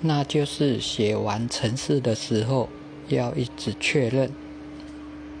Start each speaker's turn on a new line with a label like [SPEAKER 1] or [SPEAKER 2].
[SPEAKER 1] 那就是写完程式的时候要一直确认。